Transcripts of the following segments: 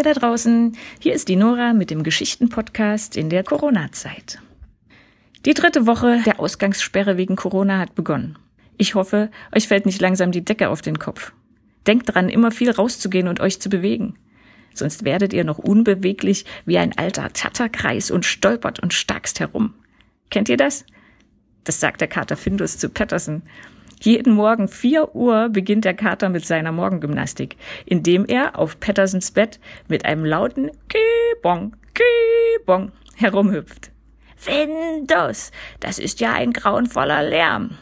Ihr da draußen, hier ist die Nora mit dem Geschichtenpodcast in der Corona-Zeit. Die dritte Woche der Ausgangssperre wegen Corona hat begonnen. Ich hoffe, euch fällt nicht langsam die Decke auf den Kopf. Denkt dran, immer viel rauszugehen und euch zu bewegen. Sonst werdet ihr noch unbeweglich wie ein alter Tatterkreis und stolpert und starkst herum. Kennt ihr das? Das sagt der Kater Findus zu Patterson. Jeden Morgen 4 Uhr beginnt der Kater mit seiner Morgengymnastik, indem er auf Pattersons Bett mit einem lauten Kibong, Kibong herumhüpft. Findus, das ist ja ein grauenvoller Lärm.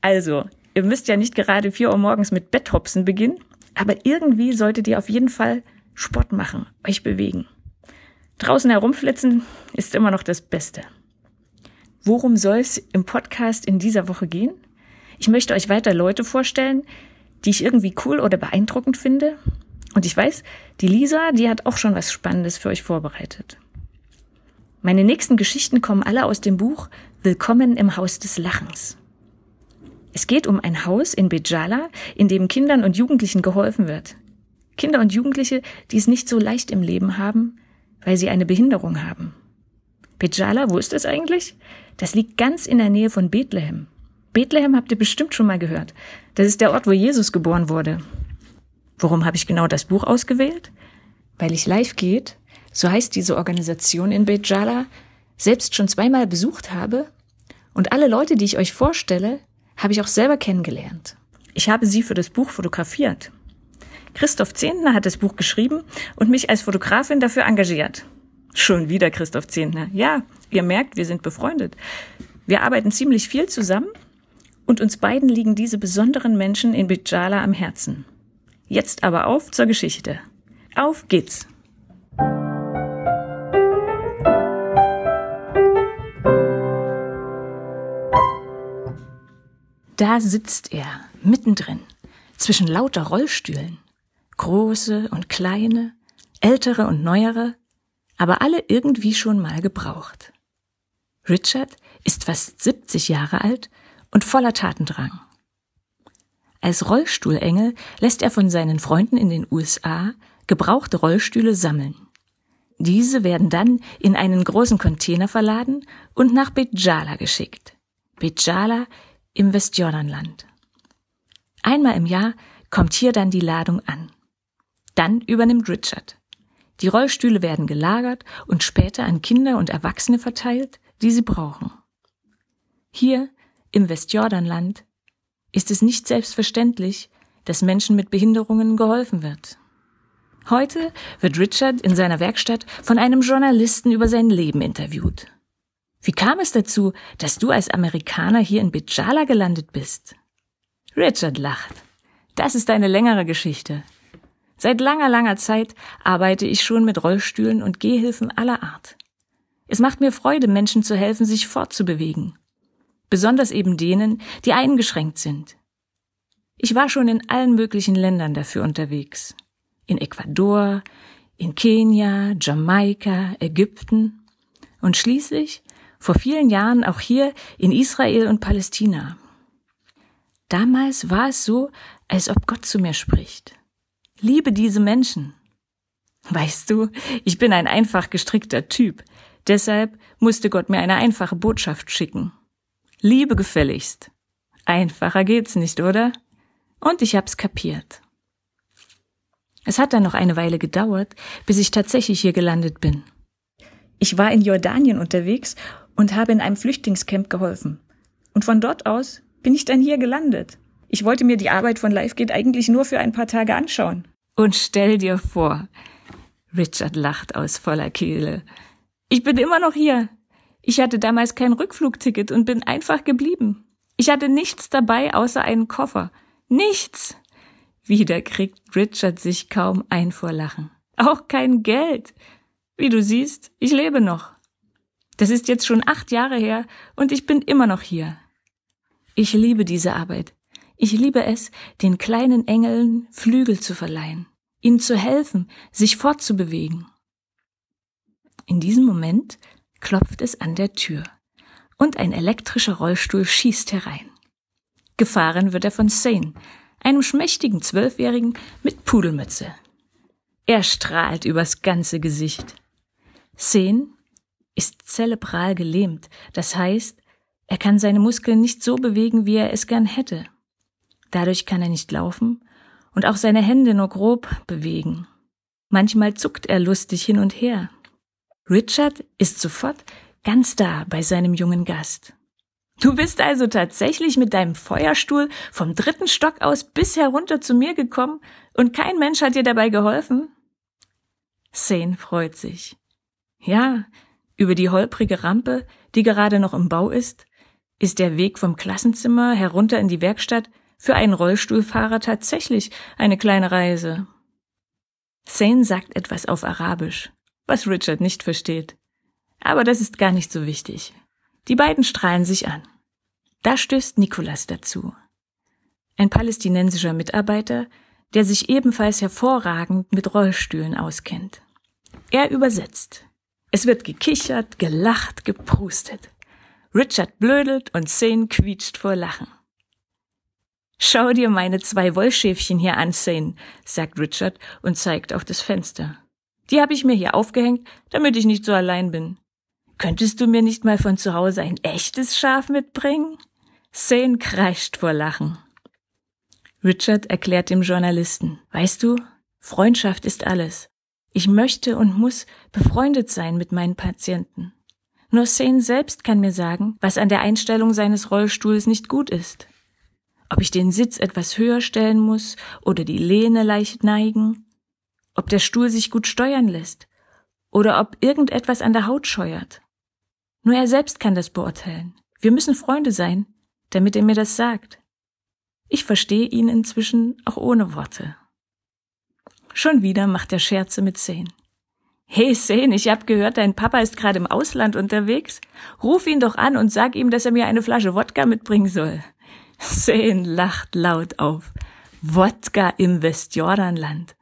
Also, ihr müsst ja nicht gerade 4 Uhr morgens mit Betthopsen beginnen, aber irgendwie solltet ihr auf jeden Fall Sport machen, euch bewegen. Draußen herumflitzen ist immer noch das Beste. Worum soll es im Podcast in dieser Woche gehen? Ich möchte euch weiter Leute vorstellen, die ich irgendwie cool oder beeindruckend finde. Und ich weiß, die Lisa, die hat auch schon was Spannendes für euch vorbereitet. Meine nächsten Geschichten kommen alle aus dem Buch Willkommen im Haus des Lachens. Es geht um ein Haus in Bejala, in dem Kindern und Jugendlichen geholfen wird. Kinder und Jugendliche, die es nicht so leicht im Leben haben, weil sie eine Behinderung haben. Bejala, wo ist das eigentlich? Das liegt ganz in der Nähe von Bethlehem. Bethlehem habt ihr bestimmt schon mal gehört. Das ist der Ort, wo Jesus geboren wurde. Warum habe ich genau das Buch ausgewählt? Weil ich live geht, so heißt diese Organisation in Beit Jala, selbst schon zweimal besucht habe und alle Leute, die ich euch vorstelle, habe ich auch selber kennengelernt. Ich habe sie für das Buch fotografiert. Christoph Zehntner hat das Buch geschrieben und mich als Fotografin dafür engagiert. Schon wieder Christoph Zehntner. Ja, ihr merkt, wir sind befreundet. Wir arbeiten ziemlich viel zusammen und uns beiden liegen diese besonderen Menschen in Bijala am Herzen. Jetzt aber auf zur Geschichte. Auf geht's! Da sitzt er, mittendrin, zwischen lauter Rollstühlen. Große und kleine, ältere und neuere, aber alle irgendwie schon mal gebraucht. Richard ist fast 70 Jahre alt und voller Tatendrang. Als Rollstuhlengel lässt er von seinen Freunden in den USA gebrauchte Rollstühle sammeln. Diese werden dann in einen großen Container verladen und nach Bejala geschickt. Bejala im Westjordanland. Einmal im Jahr kommt hier dann die Ladung an. Dann übernimmt Richard. Die Rollstühle werden gelagert und später an Kinder und Erwachsene verteilt, die sie brauchen. Hier im Westjordanland ist es nicht selbstverständlich, dass Menschen mit Behinderungen geholfen wird. Heute wird Richard in seiner Werkstatt von einem Journalisten über sein Leben interviewt. Wie kam es dazu, dass du als Amerikaner hier in Bijala gelandet bist? Richard lacht. Das ist eine längere Geschichte. Seit langer, langer Zeit arbeite ich schon mit Rollstühlen und Gehhilfen aller Art. Es macht mir Freude, Menschen zu helfen, sich fortzubewegen besonders eben denen, die eingeschränkt sind. Ich war schon in allen möglichen Ländern dafür unterwegs. In Ecuador, in Kenia, Jamaika, Ägypten und schließlich vor vielen Jahren auch hier in Israel und Palästina. Damals war es so, als ob Gott zu mir spricht. Liebe diese Menschen. Weißt du, ich bin ein einfach gestrickter Typ, deshalb musste Gott mir eine einfache Botschaft schicken. Liebe gefälligst. Einfacher geht's nicht, oder? Und ich hab's kapiert. Es hat dann noch eine Weile gedauert, bis ich tatsächlich hier gelandet bin. Ich war in Jordanien unterwegs und habe in einem Flüchtlingscamp geholfen. Und von dort aus bin ich dann hier gelandet. Ich wollte mir die Arbeit von LiveGate eigentlich nur für ein paar Tage anschauen. Und stell dir vor, Richard lacht aus voller Kehle. Ich bin immer noch hier. Ich hatte damals kein Rückflugticket und bin einfach geblieben. Ich hatte nichts dabei außer einen Koffer. Nichts! Wieder kriegt Richard sich kaum ein vor Lachen. Auch kein Geld. Wie du siehst, ich lebe noch. Das ist jetzt schon acht Jahre her und ich bin immer noch hier. Ich liebe diese Arbeit. Ich liebe es, den kleinen Engeln Flügel zu verleihen, ihnen zu helfen, sich fortzubewegen. In diesem Moment klopft es an der Tür und ein elektrischer Rollstuhl schießt herein. Gefahren wird er von Sane, einem schmächtigen Zwölfjährigen mit Pudelmütze. Er strahlt übers ganze Gesicht. Sen ist zelebral gelähmt, das heißt, er kann seine Muskeln nicht so bewegen, wie er es gern hätte. Dadurch kann er nicht laufen und auch seine Hände nur grob bewegen. Manchmal zuckt er lustig hin und her. Richard ist sofort ganz da bei seinem jungen Gast. Du bist also tatsächlich mit deinem Feuerstuhl vom dritten Stock aus bis herunter zu mir gekommen und kein Mensch hat dir dabei geholfen? Sane freut sich. Ja, über die holprige Rampe, die gerade noch im Bau ist, ist der Weg vom Klassenzimmer herunter in die Werkstatt für einen Rollstuhlfahrer tatsächlich eine kleine Reise. Sane sagt etwas auf Arabisch, was Richard nicht versteht. Aber das ist gar nicht so wichtig. Die beiden strahlen sich an. Da stößt Nikolas dazu. Ein palästinensischer Mitarbeiter, der sich ebenfalls hervorragend mit Rollstühlen auskennt. Er übersetzt. Es wird gekichert, gelacht, geprustet. Richard blödelt und Zane quietscht vor Lachen. Schau dir meine zwei Wollschäfchen hier an, Zane, sagt Richard und zeigt auf das Fenster. Die habe ich mir hier aufgehängt, damit ich nicht so allein bin. Könntest du mir nicht mal von zu Hause ein echtes Schaf mitbringen? Zane kreischt vor Lachen. Richard erklärt dem Journalisten, weißt du, Freundschaft ist alles. Ich möchte und muss befreundet sein mit meinen Patienten. Nur Zane selbst kann mir sagen, was an der Einstellung seines Rollstuhls nicht gut ist. Ob ich den Sitz etwas höher stellen muss oder die Lehne leicht neigen, ob der Stuhl sich gut steuern lässt oder ob irgendetwas an der Haut scheuert. Nur er selbst kann das beurteilen. Wir müssen Freunde sein, damit er mir das sagt. Ich verstehe ihn inzwischen auch ohne Worte. Schon wieder macht er Scherze mit Zane. Hey Zane, ich hab gehört, dein Papa ist gerade im Ausland unterwegs. Ruf ihn doch an und sag ihm, dass er mir eine Flasche Wodka mitbringen soll. Zane lacht laut auf. Wodka im Westjordanland,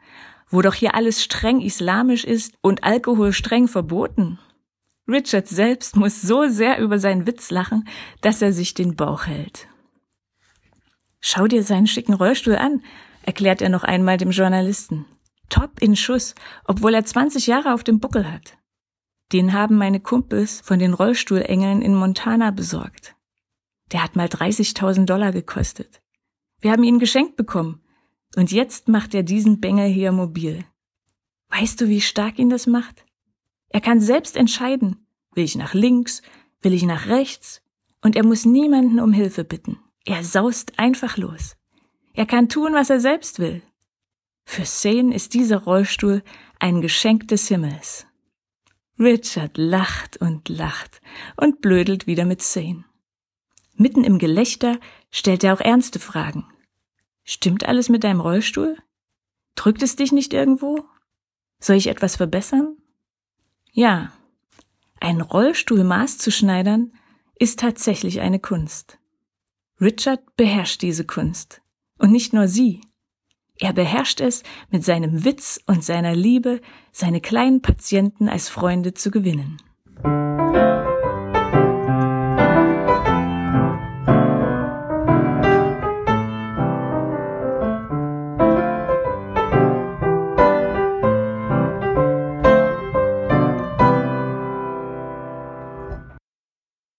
wo doch hier alles streng islamisch ist und Alkohol streng verboten. Richard selbst muss so sehr über seinen Witz lachen, dass er sich den Bauch hält. Schau dir seinen schicken Rollstuhl an, erklärt er noch einmal dem Journalisten. Top in Schuss, obwohl er 20 Jahre auf dem Buckel hat. Den haben meine Kumpels von den Rollstuhlengeln in Montana besorgt. Der hat mal 30.000 Dollar gekostet. Wir haben ihn geschenkt bekommen. Und jetzt macht er diesen Bengel hier mobil. Weißt du, wie stark ihn das macht? Er kann selbst entscheiden, will ich nach links, will ich nach rechts, und er muss niemanden um Hilfe bitten. Er saust einfach los. Er kann tun, was er selbst will. Für Sane ist dieser Rollstuhl ein Geschenk des Himmels. Richard lacht und lacht und blödelt wieder mit Sane. Mitten im Gelächter stellt er auch ernste Fragen. Stimmt alles mit deinem Rollstuhl? Drückt es dich nicht irgendwo? Soll ich etwas verbessern? Ja, ein Rollstuhl maßzuschneidern ist tatsächlich eine Kunst. Richard beherrscht diese Kunst. Und nicht nur sie. Er beherrscht es, mit seinem Witz und seiner Liebe seine kleinen Patienten als Freunde zu gewinnen.